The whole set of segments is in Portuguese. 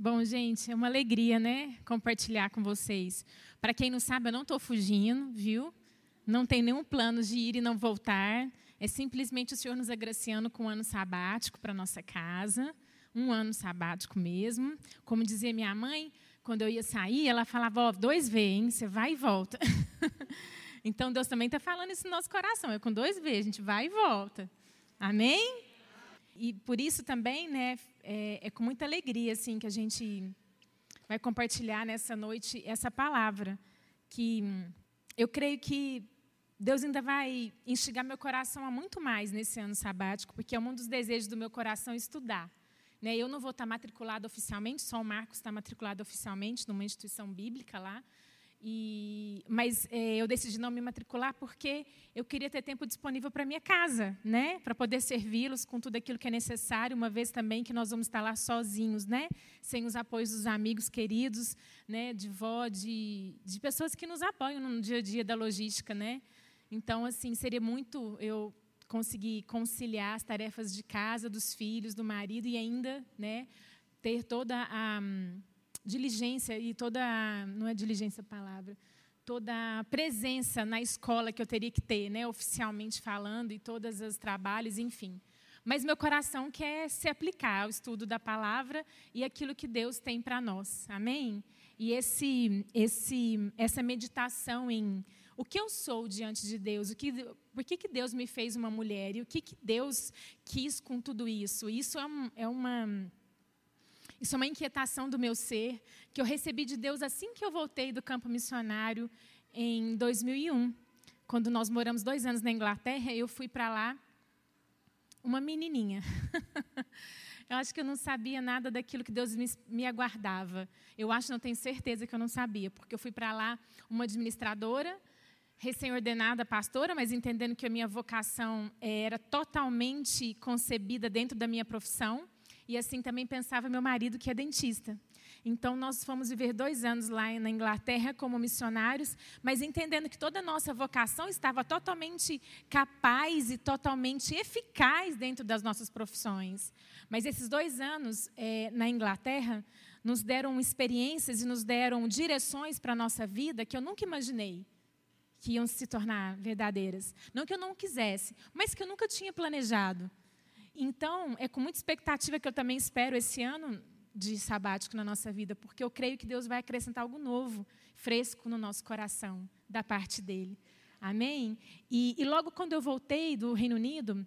Bom, gente, é uma alegria, né, compartilhar com vocês. Para quem não sabe, eu não estou fugindo, viu? Não tem nenhum plano de ir e não voltar. É simplesmente o Senhor nos agraciando com um ano sabático para nossa casa, um ano sabático mesmo. Como dizia minha mãe, quando eu ia sair, ela falava: ó, oh, dois V, hein? Você vai e volta. então Deus também está falando isso no nosso coração. É com dois V, a gente vai e volta. Amém? E por isso também, né, é, é com muita alegria assim que a gente vai compartilhar nessa noite essa palavra que eu creio que Deus ainda vai instigar meu coração a muito mais nesse ano sabático, porque é um dos desejos do meu coração estudar. Né? Eu não vou estar matriculado oficialmente, só o Marcos está matriculado oficialmente numa instituição bíblica lá, e, mas é, eu decidi não me matricular porque eu queria ter tempo disponível para minha casa, né? Para poder servi-los com tudo aquilo que é necessário, uma vez também que nós vamos estar lá sozinhos, né? Sem os apoios dos amigos queridos, né? De vó, de, de pessoas que nos apoiam no dia a dia da logística, né? Então, assim, seria muito eu conseguir conciliar as tarefas de casa, dos filhos, do marido e ainda, né? Ter toda a diligência e toda, não é diligência a palavra, toda a presença na escola que eu teria que ter, né, oficialmente falando, e todos os trabalhos, enfim. Mas meu coração quer se aplicar ao estudo da palavra e aquilo que Deus tem para nós. Amém? E esse, esse, essa meditação em o que eu sou diante de Deus, o que, por que, que Deus me fez uma mulher e o que, que Deus quis com tudo isso. Isso é, um, é uma isso é uma inquietação do meu ser que eu recebi de Deus assim que eu voltei do campo missionário em 2001. Quando nós moramos dois anos na Inglaterra, eu fui para lá uma menininha. eu acho que eu não sabia nada daquilo que Deus me, me aguardava. Eu acho, não tenho certeza que eu não sabia, porque eu fui para lá uma administradora, recém-ordenada pastora, mas entendendo que a minha vocação era totalmente concebida dentro da minha profissão. E assim também pensava meu marido, que é dentista. Então, nós fomos viver dois anos lá na Inglaterra como missionários, mas entendendo que toda a nossa vocação estava totalmente capaz e totalmente eficaz dentro das nossas profissões. Mas esses dois anos é, na Inglaterra nos deram experiências e nos deram direções para a nossa vida que eu nunca imaginei que iam se tornar verdadeiras. Não que eu não quisesse, mas que eu nunca tinha planejado. Então, é com muita expectativa que eu também espero esse ano de sabático na nossa vida, porque eu creio que Deus vai acrescentar algo novo, fresco no nosso coração, da parte dele. Amém? E, e logo quando eu voltei do Reino Unido,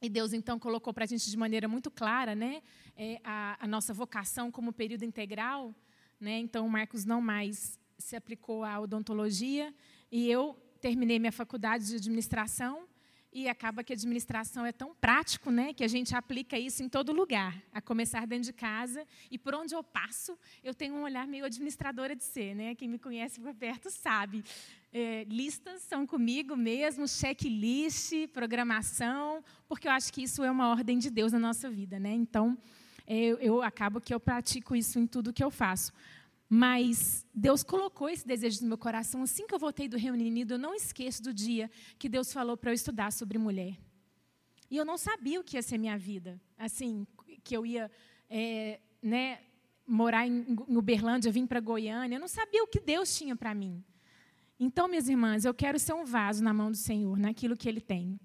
e Deus então colocou para a gente de maneira muito clara, né, é, a, a, nossa vocação como período integral, né, então o Marcos não mais se aplicou à odontologia e eu terminei minha faculdade de administração e acaba que a administração é tão prático, né, que a gente aplica isso em todo lugar, a começar dentro de casa e por onde eu passo, eu tenho um olhar meio administradora de ser, né? Quem me conhece por perto sabe. É, listas são comigo mesmo, checklist, programação, porque eu acho que isso é uma ordem de Deus na nossa vida, né? Então, eu, eu acabo que eu pratico isso em tudo que eu faço. Mas Deus colocou esse desejo no meu coração. Assim que eu voltei do Reino Unido, eu não esqueço do dia que Deus falou para eu estudar sobre mulher. E eu não sabia o que ia ser minha vida. Assim, que eu ia é, né, morar em, Uberlândia, vim para Goiânia. Eu não sabia o que Deus tinha para mim. Então, minhas irmãs, eu quero ser um vaso na mão do Senhor, naquilo que Ele tem.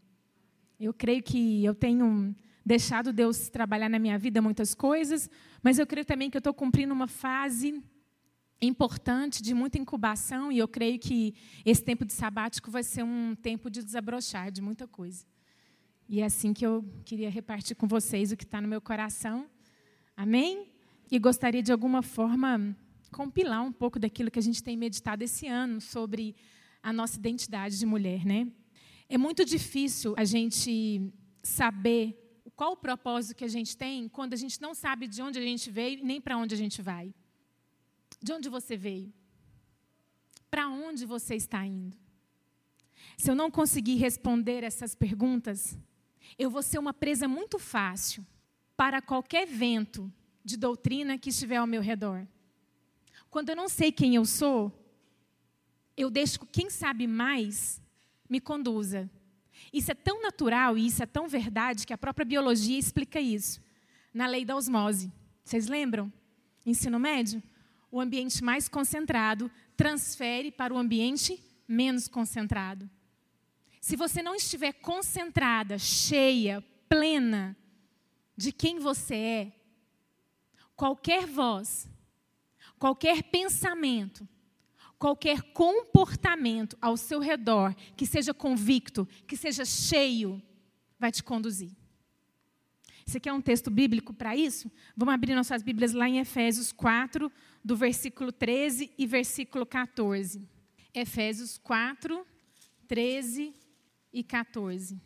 Eu creio que eu tenho deixado Deus trabalhar na minha vida muitas coisas, mas eu creio também que eu estou cumprindo uma fase importante, de muita incubação, e eu creio que esse tempo de sabático vai ser um tempo de desabrochar de muita coisa. E é assim que eu queria repartir com vocês o que está no meu coração. Amém? E gostaria de alguma forma compilar um pouco daquilo que a gente tem meditado esse ano sobre a nossa identidade de mulher, né? É muito difícil a gente saber qual o propósito que a gente tem quando a gente não sabe de onde a gente veio nem para onde a gente vai. De onde você veio? Para onde você está indo? Se eu não conseguir responder essas perguntas, eu vou ser uma presa muito fácil para qualquer vento de doutrina que estiver ao meu redor. Quando eu não sei quem eu sou, eu deixo que quem sabe mais me conduza. Isso é tão natural e isso é tão verdade que a própria biologia explica isso. Na lei da osmose. Vocês lembram? ensino médio, o ambiente mais concentrado transfere para o ambiente menos concentrado. Se você não estiver concentrada, cheia, plena de quem você é, qualquer voz, qualquer pensamento, qualquer comportamento ao seu redor que seja convicto, que seja cheio, vai te conduzir. Você quer um texto bíblico para isso? Vamos abrir nossas Bíblias lá em Efésios 4, do versículo 13 e versículo 14. Efésios 4, 13 e 14.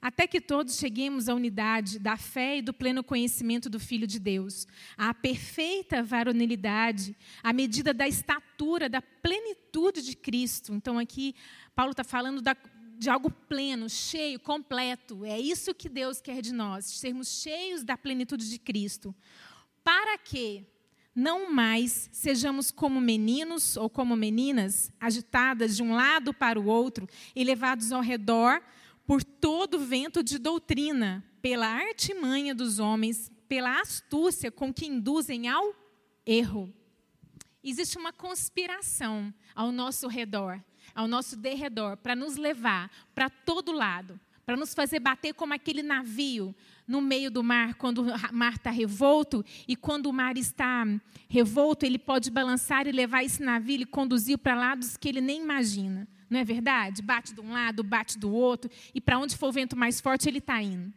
Até que todos cheguemos à unidade da fé e do pleno conhecimento do Filho de Deus, à perfeita varonilidade, à medida da estatura, da plenitude de Cristo. Então, aqui, Paulo está falando da, de algo pleno, cheio, completo. É isso que Deus quer de nós, sermos cheios da plenitude de Cristo. Para que não mais sejamos como meninos ou como meninas, agitadas de um lado para o outro e levados ao redor por todo vento de doutrina, pela artimanha dos homens, pela astúcia com que induzem ao erro. Existe uma conspiração ao nosso redor ao nosso derredor para nos levar para todo lado, para nos fazer bater como aquele navio no meio do mar, quando o mar está revolto, e quando o mar está revolto, ele pode balançar e levar esse navio e conduzir para lados que ele nem imagina. Não é verdade? Bate de um lado, bate do outro, e para onde for o vento mais forte, ele está indo.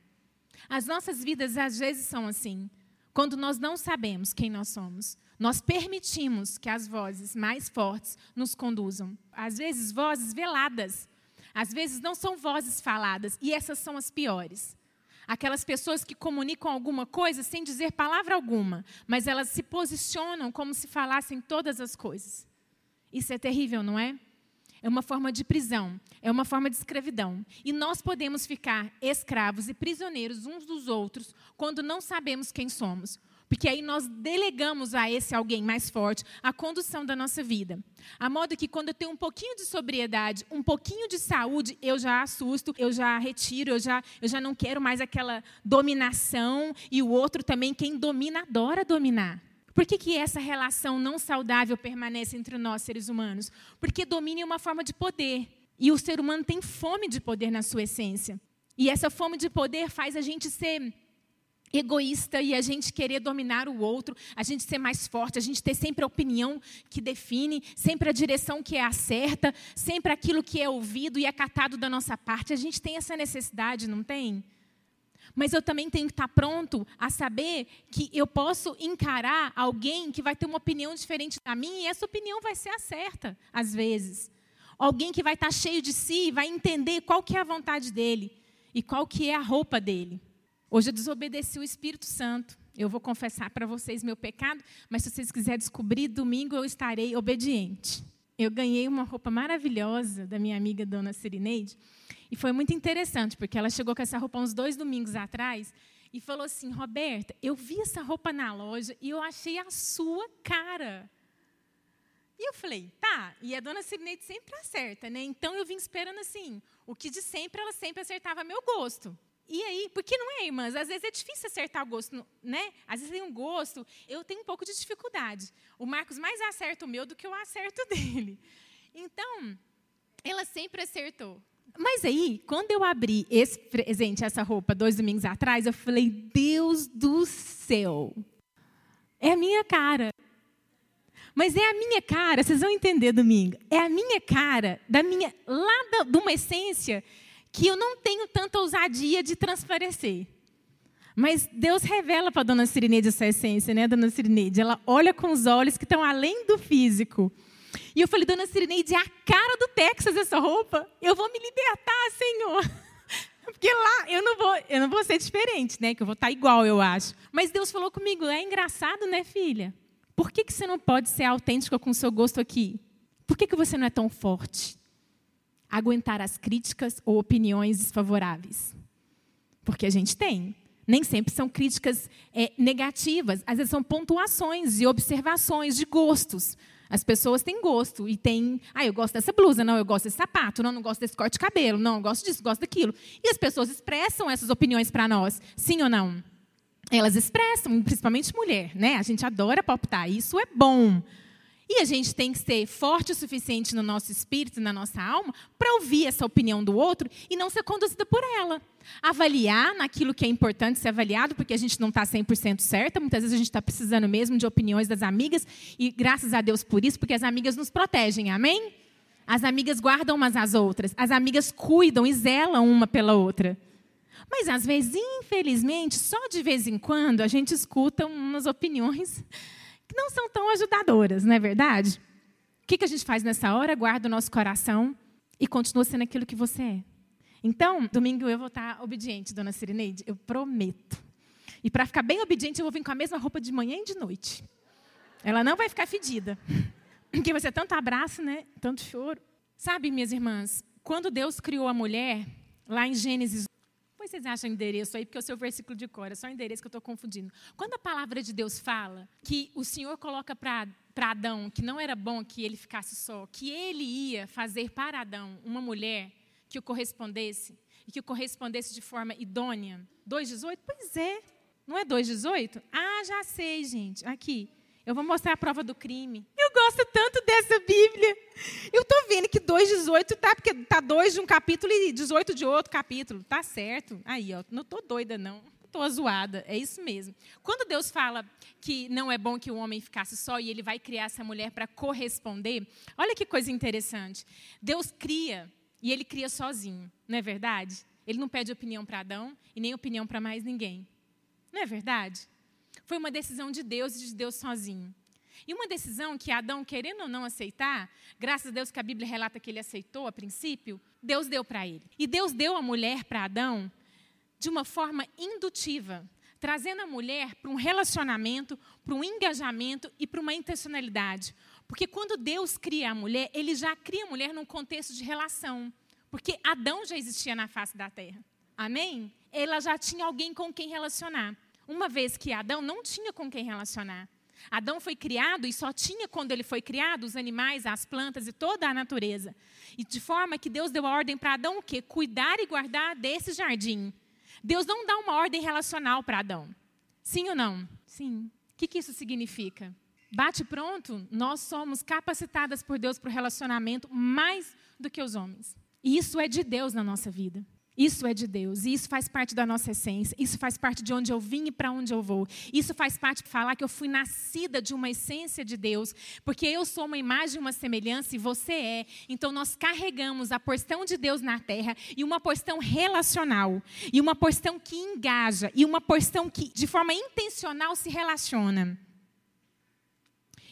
As nossas vidas, às vezes, são assim. Quando nós não sabemos quem nós somos, nós permitimos que as vozes mais fortes nos conduzam. Às vezes, vozes veladas. Às vezes, não são vozes faladas. E essas são as piores. Aquelas pessoas que comunicam alguma coisa sem dizer palavra alguma, mas elas se posicionam como se falassem todas as coisas. Isso é terrível, não é? É uma forma de prisão, é uma forma de escravidão. E nós podemos ficar escravos e prisioneiros uns dos outros quando não sabemos quem somos. Porque aí nós delegamos a esse alguém mais forte a condução da nossa vida. A modo que quando eu tenho um pouquinho de sobriedade, um pouquinho de saúde, eu já assusto, eu já retiro, eu já, eu já não quero mais aquela dominação. E o outro também, quem domina, adora dominar. Por que, que essa relação não saudável permanece entre nós, seres humanos? Porque domínio é uma forma de poder. E o ser humano tem fome de poder na sua essência. E essa fome de poder faz a gente ser egoísta e a gente querer dominar o outro, a gente ser mais forte, a gente ter sempre a opinião que define, sempre a direção que é a certa, sempre aquilo que é ouvido e acatado da nossa parte. A gente tem essa necessidade, não tem? Mas eu também tenho que estar pronto a saber que eu posso encarar alguém que vai ter uma opinião diferente da minha e essa opinião vai ser a certa, às vezes. Alguém que vai estar cheio de si, vai entender qual que é a vontade dele e qual que é a roupa dele. Hoje eu desobedeci o Espírito Santo. Eu vou confessar para vocês meu pecado, mas se vocês quiserem descobrir, domingo eu estarei obediente. Eu ganhei uma roupa maravilhosa da minha amiga Dona Sirineide, e foi muito interessante, porque ela chegou com essa roupa uns dois domingos atrás e falou assim: Roberta, eu vi essa roupa na loja e eu achei a sua cara. E eu falei, tá, e a dona Sirineide sempre acerta, né? Então eu vim esperando assim, o que de sempre ela sempre acertava meu gosto. E aí, porque não é, irmãs? Às vezes é difícil acertar o gosto, né? Às vezes tem um gosto, eu tenho um pouco de dificuldade. O Marcos mais acerta o meu do que eu acerto dele. Então, ela sempre acertou. Mas aí, quando eu abri esse presente, essa roupa, dois domingos atrás, eu falei: Deus do céu, é a minha cara. Mas é a minha cara, vocês vão entender domingo. É a minha cara, da minha lá da, de uma essência que eu não tenho tanta ousadia de transparecer. Mas Deus revela para a dona Sirineide essa essência, né, dona Sirineide? Ela olha com os olhos que estão além do físico. E eu falei, dona Sirineide, é a cara do Texas essa roupa. Eu vou me libertar, Senhor. Porque lá eu não vou, eu não vou ser diferente, né? Que eu vou estar igual, eu acho. Mas Deus falou comigo, é engraçado, né, filha? Por que, que você não pode ser autêntica com o seu gosto aqui? Por que, que você não é tão forte? Aguentar as críticas ou opiniões desfavoráveis. Porque a gente tem. Nem sempre são críticas é, negativas, às vezes são pontuações e observações de gostos. As pessoas têm gosto e têm. Ah, eu gosto dessa blusa, não, eu gosto desse sapato, não, não gosto desse corte de cabelo, não, eu gosto disso, gosto daquilo. E as pessoas expressam essas opiniões para nós, sim ou não? elas expressam, principalmente mulher, né? A gente adora palpitar, isso é bom. E a gente tem que ser forte o suficiente no nosso espírito, na nossa alma, para ouvir essa opinião do outro e não ser conduzida por ela. Avaliar naquilo que é importante ser avaliado, porque a gente não está 100% certa, muitas vezes a gente está precisando mesmo de opiniões das amigas, e graças a Deus por isso, porque as amigas nos protegem, amém? As amigas guardam umas às outras, as amigas cuidam e zelam uma pela outra. Mas às vezes, infelizmente, só de vez em quando a gente escuta umas opiniões que não são tão ajudadoras, não é verdade? O que, a gente faz nessa hora? Guarda o nosso coração e continua sendo aquilo que você é. Então, domingo eu vou estar obediente, dona Sirineide, eu prometo. E para ficar bem obediente, eu vou vir com a mesma roupa de manhã e de noite. Ela não vai ficar fedida. Porque vai ser tanto abraço, né? Tanto choro. Sabe, minhas irmãs, quando Deus criou a mulher, lá em Gênesis depois vocês acham endereço aí, porque é o seu versículo de cor, é só o endereço que eu estou confundindo. Quando a palavra de Deus fala que o Senhor coloca para Adão que não era bom que ele ficasse só, que ele ia fazer para Adão uma mulher que o correspondesse, e que o correspondesse de forma idônea. 2,18? Pois é. Não é 2,18? Ah, já sei, gente. Aqui. Eu vou mostrar a prova do crime. Eu gosto tanto dessa Bíblia. Eu estou vendo que 2,18 tá, porque tá 2 de um capítulo e 18 de outro capítulo. Tá certo. Aí, ó, não estou doida, não. Estou zoada. É isso mesmo. Quando Deus fala que não é bom que o homem ficasse só e ele vai criar essa mulher para corresponder, olha que coisa interessante. Deus cria e ele cria sozinho, não é verdade? Ele não pede opinião para Adão e nem opinião para mais ninguém. Não é verdade? Foi uma decisão de Deus e de Deus sozinho. E uma decisão que Adão, querendo ou não aceitar, graças a Deus que a Bíblia relata que ele aceitou a princípio, Deus deu para ele. E Deus deu a mulher para Adão de uma forma indutiva, trazendo a mulher para um relacionamento, para um engajamento e para uma intencionalidade. Porque quando Deus cria a mulher, ele já cria a mulher num contexto de relação. Porque Adão já existia na face da terra. Amém? Ela já tinha alguém com quem relacionar uma vez que Adão não tinha com quem relacionar. Adão foi criado e só tinha quando ele foi criado os animais, as plantas e toda a natureza. E de forma que Deus deu a ordem para Adão o quê? Cuidar e guardar desse jardim. Deus não dá uma ordem relacional para Adão. Sim ou não? Sim. O que, que isso significa? Bate pronto, nós somos capacitadas por Deus para o relacionamento mais do que os homens. E isso é de Deus na nossa vida. Isso é de Deus, e isso faz parte da nossa essência, isso faz parte de onde eu vim e para onde eu vou. Isso faz parte de falar que eu fui nascida de uma essência de Deus, porque eu sou uma imagem, uma semelhança e você é. Então nós carregamos a porção de Deus na terra e uma porção relacional, e uma porção que engaja, e uma porção que de forma intencional se relaciona.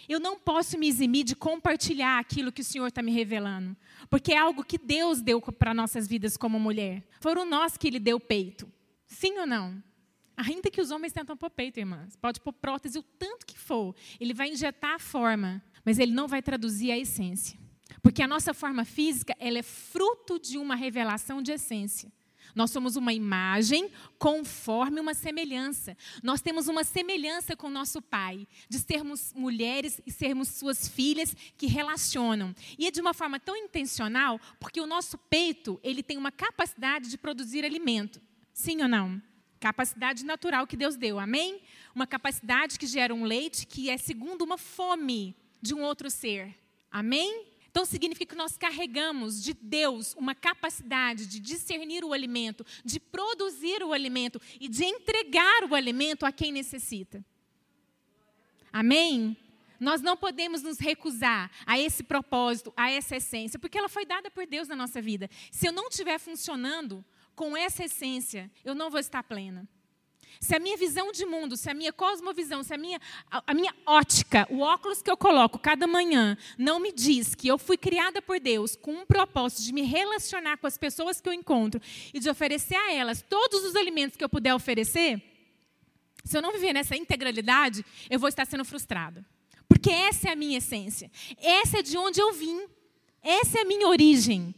Eu não posso me eximir de compartilhar aquilo que o Senhor está me revelando. Porque é algo que Deus deu para nossas vidas como mulher. Foram nós que Ele deu peito. Sim ou não? Ainda que os homens tentam pôr peito, irmãs. Pode pôr prótese o tanto que for. Ele vai injetar a forma, mas ele não vai traduzir a essência. Porque a nossa forma física, ela é fruto de uma revelação de essência. Nós somos uma imagem conforme uma semelhança. Nós temos uma semelhança com nosso Pai, de sermos mulheres e sermos suas filhas que relacionam. E é de uma forma tão intencional, porque o nosso peito, ele tem uma capacidade de produzir alimento. Sim ou não? Capacidade natural que Deus deu, amém? Uma capacidade que gera um leite que é segundo uma fome de um outro ser. Amém? Então significa que nós carregamos de Deus uma capacidade de discernir o alimento, de produzir o alimento e de entregar o alimento a quem necessita. Amém? Nós não podemos nos recusar a esse propósito, a essa essência, porque ela foi dada por Deus na nossa vida. Se eu não estiver funcionando com essa essência, eu não vou estar plena. Se a minha visão de mundo, se a minha cosmovisão, se a minha, a, a, minha ótica, o óculos que eu coloco cada manhã, não me diz que eu fui criada por Deus com um propósito de me relacionar com as pessoas que eu encontro e de oferecer a elas todos os alimentos que eu puder oferecer, se eu não viver nessa integralidade, eu vou estar sendo frustrada. Porque essa é a minha essência. Essa é de onde eu vim. Essa é a minha origem.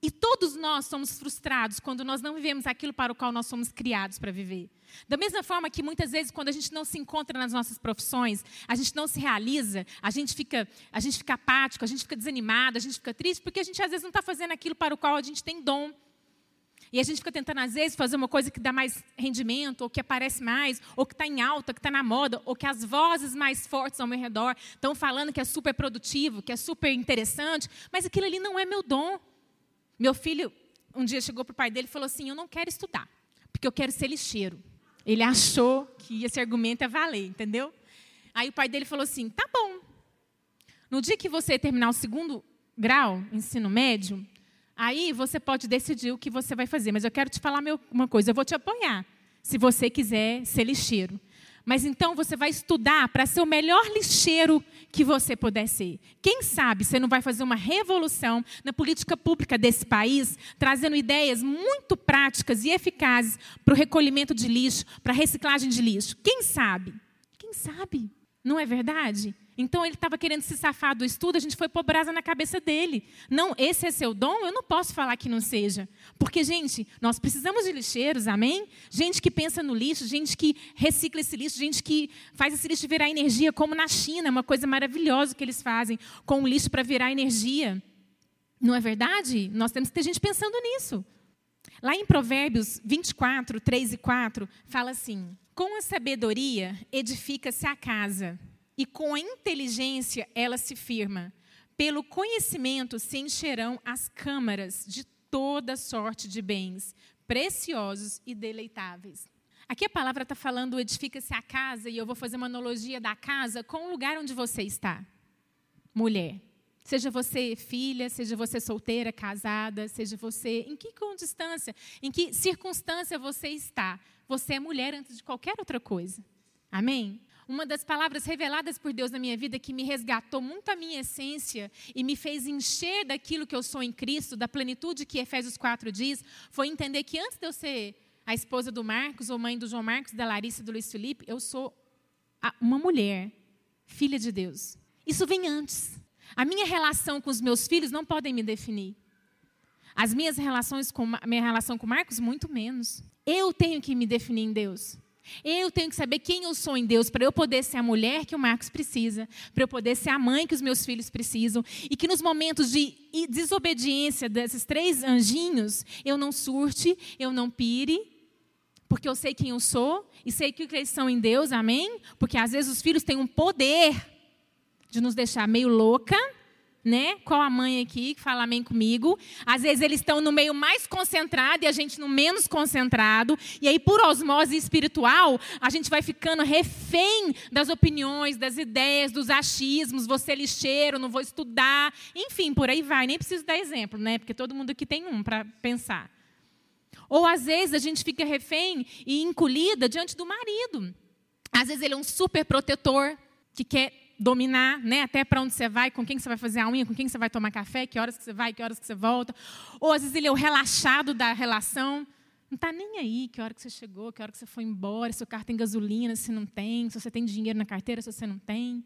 E todos nós somos frustrados quando nós não vivemos aquilo para o qual nós somos criados para viver. Da mesma forma que muitas vezes quando a gente não se encontra nas nossas profissões, a gente não se realiza, a gente fica, a gente fica apático, a gente fica desanimado, a gente fica triste, porque a gente às vezes não está fazendo aquilo para o qual a gente tem dom. E a gente fica tentando, às vezes, fazer uma coisa que dá mais rendimento, ou que aparece mais, ou que está em alta, que está na moda, ou que as vozes mais fortes ao meu redor estão falando que é super produtivo, que é super interessante, mas aquilo ali não é meu dom. Meu filho, um dia chegou para o pai dele e falou assim: Eu não quero estudar, porque eu quero ser lixeiro. Ele achou que esse argumento ia valer, entendeu? Aí o pai dele falou assim: Tá bom. No dia que você terminar o segundo grau, ensino médio, Aí você pode decidir o que você vai fazer. Mas eu quero te falar uma coisa: eu vou te apoiar, se você quiser ser lixeiro. Mas então você vai estudar para ser o melhor lixeiro que você puder ser. Quem sabe você não vai fazer uma revolução na política pública desse país, trazendo ideias muito práticas e eficazes para o recolhimento de lixo, para a reciclagem de lixo. Quem sabe? Quem sabe? Não é verdade? Então ele estava querendo se safar do estudo, a gente foi pôr brasa na cabeça dele. Não, esse é seu dom, eu não posso falar que não seja. Porque, gente, nós precisamos de lixeiros, amém? Gente que pensa no lixo, gente que recicla esse lixo, gente que faz esse lixo virar energia, como na China, uma coisa maravilhosa que eles fazem com o lixo para virar energia. Não é verdade? Nós temos que ter gente pensando nisso. Lá em Provérbios 24, 3 e 4, fala assim: Com a sabedoria edifica-se a casa e com a inteligência ela se firma. Pelo conhecimento se encherão as câmaras de toda sorte de bens, preciosos e deleitáveis. Aqui a palavra está falando edifica-se a casa, e eu vou fazer uma analogia da casa com o lugar onde você está. Mulher. Seja você filha, seja você solteira, casada, seja você. Em que distância, em que circunstância você está? Você é mulher antes de qualquer outra coisa. Amém? Uma das palavras reveladas por Deus na minha vida que me resgatou muito a minha essência e me fez encher daquilo que eu sou em Cristo, da plenitude que Efésios 4 diz, foi entender que antes de eu ser a esposa do Marcos, ou mãe do João Marcos, da Larissa do Luiz Felipe, eu sou uma mulher, filha de Deus. Isso vem antes. A minha relação com os meus filhos não podem me definir. As minhas relações com minha relação com Marcos muito menos. Eu tenho que me definir em Deus. Eu tenho que saber quem eu sou em Deus para eu poder ser a mulher que o Marcos precisa, para eu poder ser a mãe que os meus filhos precisam, e que nos momentos de desobediência desses três anjinhos, eu não surte, eu não pire, porque eu sei quem eu sou e sei que eles são em Deus, amém? Porque às vezes os filhos têm um poder de nos deixar meio louca né? Qual a mãe aqui que fala amém comigo? Às vezes eles estão no meio mais concentrado e a gente no menos concentrado. E aí, por osmose espiritual, a gente vai ficando refém das opiniões, das ideias, dos achismos. Você lixeiro, não vou estudar. Enfim, por aí vai. Nem preciso dar exemplo, né? Porque todo mundo aqui tem um para pensar. Ou às vezes a gente fica refém e encolhida diante do marido. Às vezes ele é um super protetor que quer dominar, né, até para onde você vai, com quem você vai fazer a unha, com quem você vai tomar café, que horas que você vai, que horas que você volta. Ou às vezes ele é o relaxado da relação, não está nem aí que hora que você chegou, que hora que você foi embora, se o carro tem gasolina, se não tem, se você tem dinheiro na carteira, se você não tem.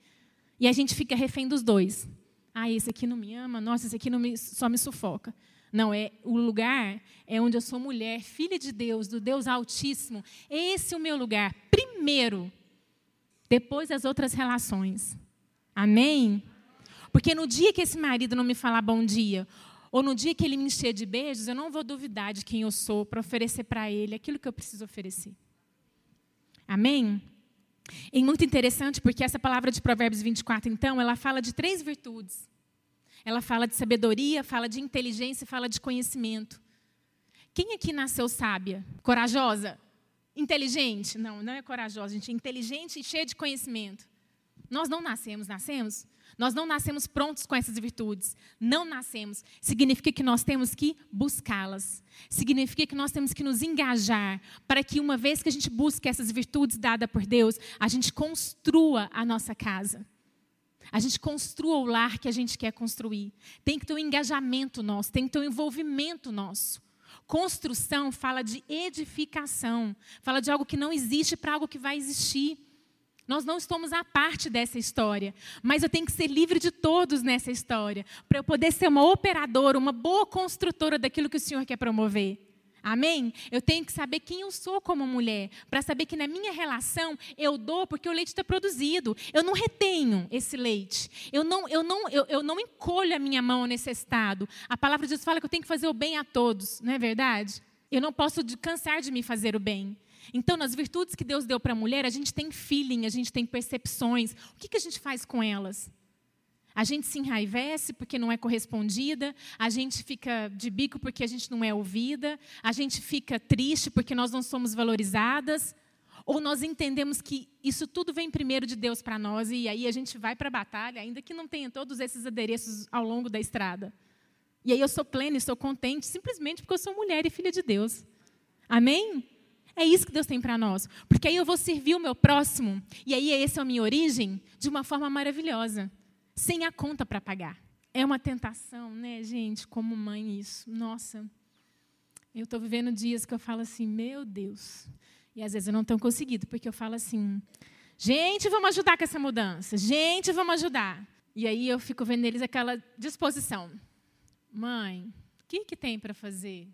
E a gente fica refém dos dois. Ah, esse aqui não me ama, nossa, esse aqui não me, só me sufoca. Não, é o lugar é onde eu sou mulher, filha de Deus, do Deus Altíssimo. Esse é o meu lugar. Primeiro, depois as outras relações. Amém? Porque no dia que esse marido não me falar bom dia, ou no dia que ele me encher de beijos, eu não vou duvidar de quem eu sou para oferecer para ele aquilo que eu preciso oferecer. Amém? E muito interessante porque essa palavra de Provérbios 24, então, ela fala de três virtudes. Ela fala de sabedoria, fala de inteligência, fala de conhecimento. Quem aqui nasceu sábia? Corajosa? Inteligente? Não, não é corajosa, gente. Inteligente e cheia de conhecimento. Nós não nascemos, nascemos? Nós não nascemos prontos com essas virtudes. Não nascemos. Significa que nós temos que buscá-las. Significa que nós temos que nos engajar para que, uma vez que a gente busque essas virtudes dadas por Deus, a gente construa a nossa casa. A gente construa o lar que a gente quer construir. Tem que ter um engajamento nosso, tem que ter um envolvimento nosso. Construção fala de edificação, fala de algo que não existe para algo que vai existir. Nós não estamos à parte dessa história, mas eu tenho que ser livre de todos nessa história, para eu poder ser uma operadora, uma boa construtora daquilo que o Senhor quer promover. Amém? Eu tenho que saber quem eu sou como mulher, para saber que na minha relação eu dou porque o leite está produzido. Eu não retenho esse leite. Eu não, eu, não, eu, eu não encolho a minha mão nesse estado. A palavra de Deus fala que eu tenho que fazer o bem a todos, não é verdade? Eu não posso cansar de me fazer o bem. Então, nas virtudes que Deus deu para a mulher, a gente tem feeling, a gente tem percepções. O que, que a gente faz com elas? A gente se enraivece porque não é correspondida, a gente fica de bico porque a gente não é ouvida, a gente fica triste porque nós não somos valorizadas, ou nós entendemos que isso tudo vem primeiro de Deus para nós e aí a gente vai para a batalha, ainda que não tenha todos esses adereços ao longo da estrada. E aí eu sou plena e sou contente simplesmente porque eu sou mulher e filha de Deus. Amém? É isso que Deus tem para nós. Porque aí eu vou servir o meu próximo, e aí essa é a minha origem, de uma forma maravilhosa sem a conta para pagar. É uma tentação, né, gente? Como mãe, isso. Nossa, eu estou vivendo dias que eu falo assim, meu Deus. E às vezes eu não tenho conseguido, porque eu falo assim, gente, vamos ajudar com essa mudança. Gente, vamos ajudar. E aí eu fico vendo eles aquela disposição. Mãe, o que, que tem para fazer?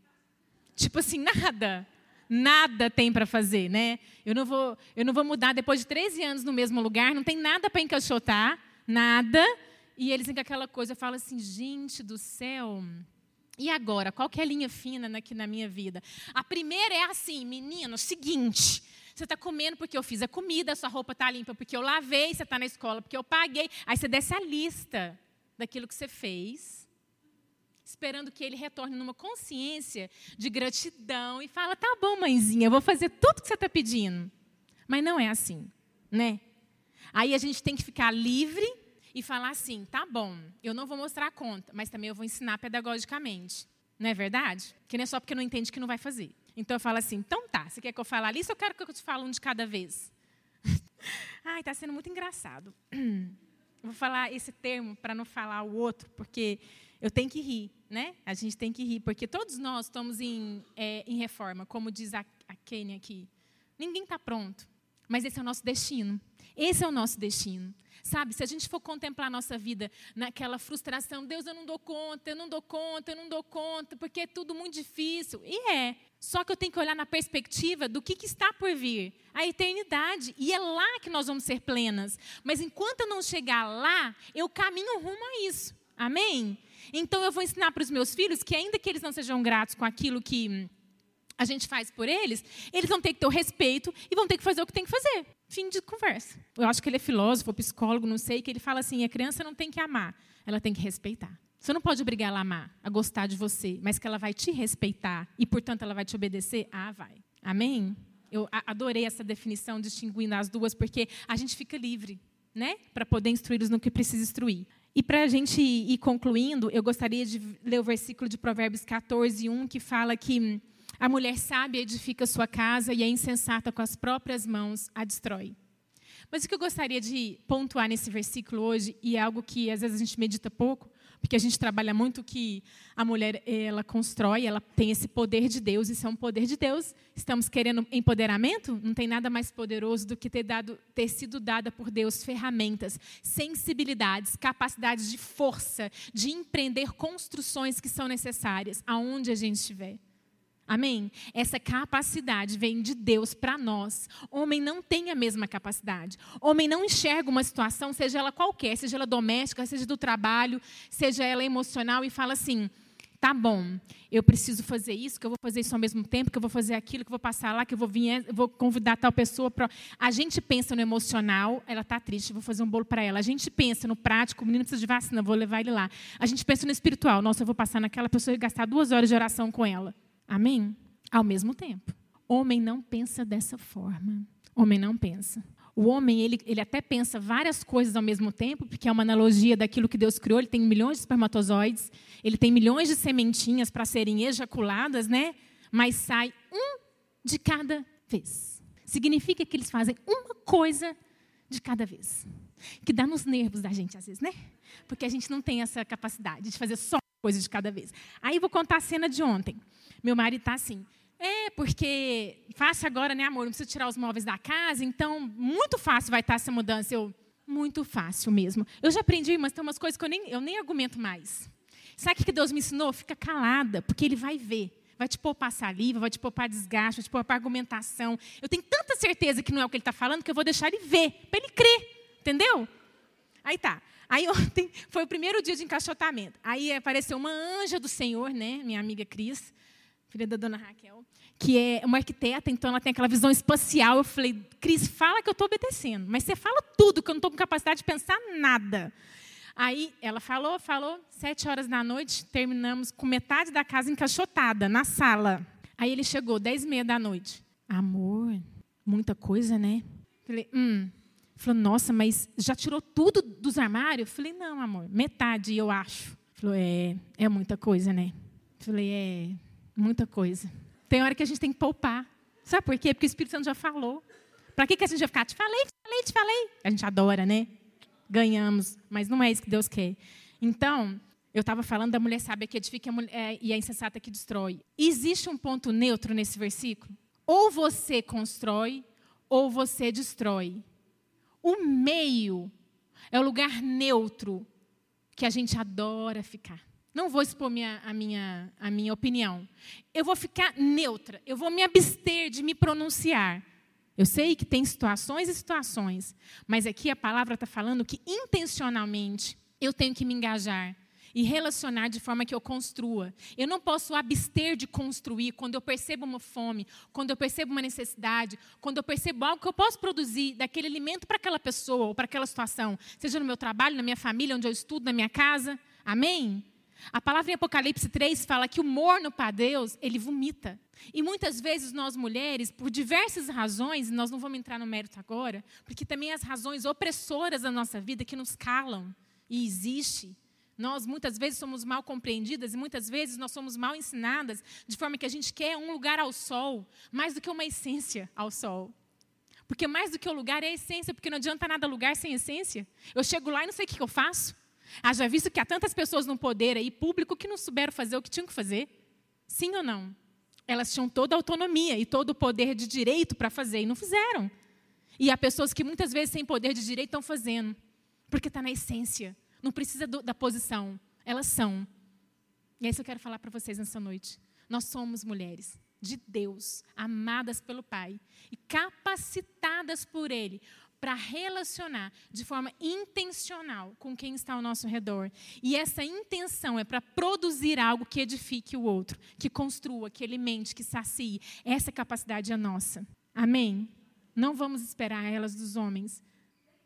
Tipo assim, nada. Nada tem para fazer, né? Eu não, vou, eu não vou mudar depois de 13 anos no mesmo lugar, não tem nada para encaixotar nada. E eles com aquela coisa, eu falo assim, gente do céu. E agora, qual que é a linha fina aqui na minha vida? A primeira é assim, menino, seguinte, você está comendo porque eu fiz a comida, sua roupa está limpa porque eu lavei, você está na escola porque eu paguei. Aí você desce a lista daquilo que você fez, esperando que ele retorne numa consciência de gratidão e fala: tá bom, mãezinha, eu vou fazer tudo que você está pedindo. Mas não é assim, né? Aí a gente tem que ficar livre e falar assim: tá bom, eu não vou mostrar a conta, mas também eu vou ensinar pedagogicamente. Não é verdade? Que não é só porque não entende que não vai fazer. Então eu falo assim: então tá, você quer que eu fale ou eu quero que eu te fale um de cada vez? Ai, está sendo muito engraçado. Vou falar esse termo para não falar o outro, porque eu tenho que rir, né? A gente tem que rir, porque todos nós estamos em, é, em reforma, como diz a, a aqui. Ninguém está pronto, mas esse é o nosso destino. Esse é o nosso destino. Sabe, se a gente for contemplar a nossa vida naquela frustração, Deus, eu não dou conta, eu não dou conta, eu não dou conta, porque é tudo muito difícil. E é. Só que eu tenho que olhar na perspectiva do que, que está por vir, a eternidade. E é lá que nós vamos ser plenas. Mas enquanto eu não chegar lá, eu caminho rumo a isso. Amém? Então eu vou ensinar para os meus filhos que, ainda que eles não sejam gratos com aquilo que a gente faz por eles, eles vão ter que ter o respeito e vão ter que fazer o que tem que fazer. Fim de conversa. Eu acho que ele é filósofo, psicólogo, não sei, que ele fala assim: a criança não tem que amar, ela tem que respeitar. Você não pode obrigar ela a amar, a gostar de você, mas que ela vai te respeitar e, portanto, ela vai te obedecer? Ah, vai. Amém? Eu adorei essa definição, distinguindo as duas, porque a gente fica livre, né? Para poder instruí-los no que precisa instruir. E para a gente ir concluindo, eu gostaria de ler o versículo de Provérbios 14, 1, que fala que a mulher sábia edifica sua casa e a insensata com as próprias mãos a destrói. Mas o que eu gostaria de pontuar nesse versículo hoje, e é algo que às vezes a gente medita pouco, porque a gente trabalha muito que a mulher ela constrói, ela tem esse poder de Deus, isso é um poder de Deus. Estamos querendo empoderamento? Não tem nada mais poderoso do que ter, dado, ter sido dada por Deus ferramentas, sensibilidades, capacidades de força, de empreender construções que são necessárias aonde a gente estiver. Amém? Essa capacidade vem de Deus para nós. Homem não tem a mesma capacidade. Homem não enxerga uma situação, seja ela qualquer, seja ela doméstica, seja do trabalho, seja ela emocional, e fala assim: tá bom, eu preciso fazer isso, que eu vou fazer isso ao mesmo tempo, que eu vou fazer aquilo, que eu vou passar lá, que eu vou vir, vou convidar tal pessoa. A gente pensa no emocional, ela está triste, vou fazer um bolo para ela. A gente pensa no prático, o menino precisa de vacina, vou levar ele lá. A gente pensa no espiritual, nossa, eu vou passar naquela pessoa e gastar duas horas de oração com ela. Amém? Ao mesmo tempo. Homem não pensa dessa forma. Homem não pensa. O homem, ele, ele até pensa várias coisas ao mesmo tempo, porque é uma analogia daquilo que Deus criou. Ele tem milhões de espermatozoides, ele tem milhões de sementinhas para serem ejaculadas, né? Mas sai um de cada vez. Significa que eles fazem uma coisa de cada vez. Que dá nos nervos da gente, às vezes, né? Porque a gente não tem essa capacidade de fazer só coisa de cada vez. Aí vou contar a cena de ontem. Meu marido está assim. É, porque fácil agora, né, amor? Não precisa tirar os móveis da casa, então muito fácil vai estar essa mudança. Eu, muito fácil mesmo. Eu já aprendi, mas tem umas coisas que eu nem, eu nem argumento mais. Sabe o que Deus me ensinou? Fica calada, porque Ele vai ver. Vai te poupar saliva, vai te poupar desgaste, vai te poupar argumentação. Eu tenho tanta certeza que não é o que Ele está falando que eu vou deixar Ele ver, para Ele crer. Entendeu? Aí tá. Aí ontem foi o primeiro dia de encaixotamento. Aí apareceu uma anja do Senhor, né, minha amiga Cris filha da dona Raquel, que é uma arquiteta, então ela tem aquela visão espacial. Eu falei, Cris, fala que eu estou obedecendo, mas você fala tudo, que eu não estou com capacidade de pensar nada. Aí ela falou, falou, sete horas da noite, terminamos com metade da casa encaixotada, na sala. Aí ele chegou, dez e meia da noite. Amor, muita coisa, né? Falei, hum. Falou, nossa, mas já tirou tudo dos armários? Falei, não, amor, metade, eu acho. Falou, é, é muita coisa, né? Falei, é, muita coisa. Tem hora que a gente tem que poupar. Sabe por quê? Porque o Espírito Santo já falou. Para que, que a gente vai ficar? Te falei, te falei, te falei. A gente adora, né? Ganhamos, mas não é isso que Deus quer. Então, eu estava falando da mulher sábia que edifica a mulher, é, e a insensata que destrói. Existe um ponto neutro nesse versículo? Ou você constrói, ou você destrói. O meio é o lugar neutro que a gente adora ficar. Não vou expor minha, a, minha, a minha opinião. Eu vou ficar neutra. Eu vou me abster de me pronunciar. Eu sei que tem situações e situações, mas aqui a palavra está falando que intencionalmente eu tenho que me engajar e relacionar de forma que eu construa. Eu não posso abster de construir quando eu percebo uma fome, quando eu percebo uma necessidade, quando eu percebo algo que eu posso produzir daquele alimento para aquela pessoa ou para aquela situação, seja no meu trabalho, na minha família, onde eu estudo, na minha casa. Amém? A palavra em Apocalipse 3 fala que o morno para Deus, ele vomita. E muitas vezes nós mulheres, por diversas razões, nós não vamos entrar no mérito agora, porque também as razões opressoras da nossa vida que nos calam, e existe, nós muitas vezes somos mal compreendidas e muitas vezes nós somos mal ensinadas, de forma que a gente quer um lugar ao sol, mais do que uma essência ao sol. Porque mais do que o lugar é a essência, porque não adianta nada lugar sem essência. Eu chego lá e não sei o que eu faço. Haja visto que há tantas pessoas no poder aí público que não souberam fazer o que tinham que fazer. Sim ou não? Elas tinham toda a autonomia e todo o poder de direito para fazer e não fizeram. E há pessoas que muitas vezes sem poder de direito estão fazendo, porque está na essência. Não precisa do, da posição. Elas são. E é isso que eu quero falar para vocês nessa noite. Nós somos mulheres de Deus, amadas pelo Pai e capacitadas por Ele para relacionar de forma intencional com quem está ao nosso redor. E essa intenção é para produzir algo que edifique o outro, que construa, que alimente, que sacie. Essa capacidade é nossa. Amém? Não vamos esperar elas dos homens.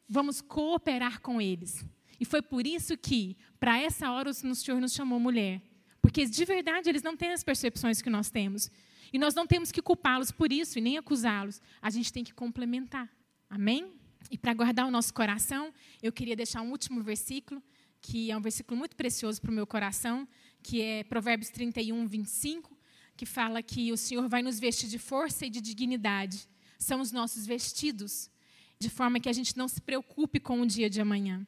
Vamos cooperar com eles. E foi por isso que, para essa hora, o Senhor nos chamou mulher. Porque, de verdade, eles não têm as percepções que nós temos. E nós não temos que culpá-los por isso e nem acusá-los. A gente tem que complementar. Amém? E para guardar o nosso coração, eu queria deixar um último versículo, que é um versículo muito precioso para o meu coração, que é Provérbios 31, 25, que fala que o Senhor vai nos vestir de força e de dignidade. São os nossos vestidos, de forma que a gente não se preocupe com o dia de amanhã.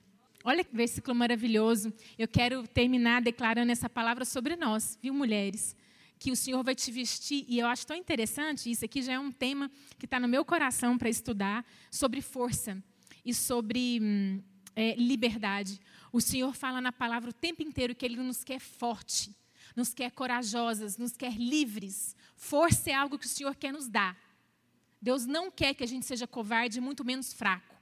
Olha que versículo maravilhoso. Eu quero terminar declarando essa palavra sobre nós, viu, mulheres? Que o Senhor vai te vestir, e eu acho tão interessante, isso aqui já é um tema que está no meu coração para estudar, sobre força e sobre hum, é, liberdade. O Senhor fala na palavra o tempo inteiro que Ele nos quer forte, nos quer corajosas, nos quer livres. Força é algo que o Senhor quer nos dar. Deus não quer que a gente seja covarde, muito menos fraco.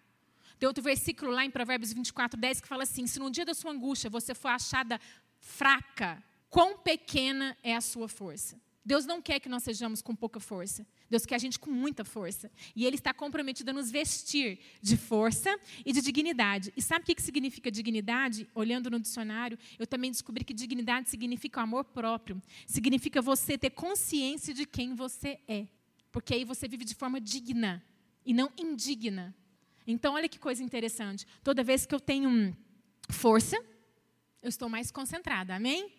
Tem outro versículo lá em Provérbios 24, 10 que fala assim: Se no dia da sua angústia você for achada fraca, quão pequena é a sua força? Deus não quer que nós sejamos com pouca força. Deus quer a gente com muita força. E Ele está comprometido a nos vestir de força e de dignidade. E sabe o que significa dignidade? Olhando no dicionário, eu também descobri que dignidade significa o amor próprio. Significa você ter consciência de quem você é. Porque aí você vive de forma digna e não indigna. Então, olha que coisa interessante. Toda vez que eu tenho força, eu estou mais concentrada. Amém?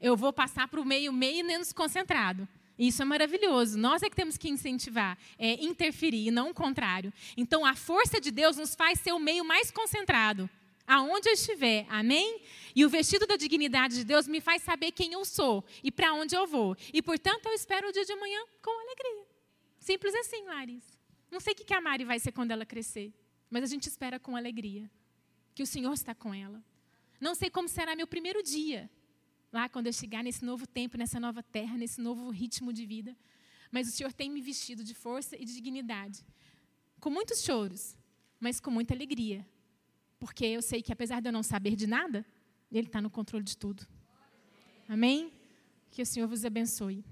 Eu vou passar para o meio, meio menos concentrado. Isso é maravilhoso. Nós é que temos que incentivar, é interferir, e não o contrário. Então, a força de Deus nos faz ser o meio mais concentrado. Aonde eu estiver, amém? E o vestido da dignidade de Deus me faz saber quem eu sou e para onde eu vou. E, portanto, eu espero o dia de amanhã com alegria. Simples assim, Larissa. Não sei o que a Mari vai ser quando ela crescer, mas a gente espera com alegria que o Senhor está com ela. Não sei como será meu primeiro dia, lá quando eu chegar nesse novo tempo, nessa nova terra, nesse novo ritmo de vida, mas o Senhor tem me vestido de força e de dignidade, com muitos choros, mas com muita alegria, porque eu sei que apesar de eu não saber de nada, Ele está no controle de tudo. Amém? Que o Senhor vos abençoe.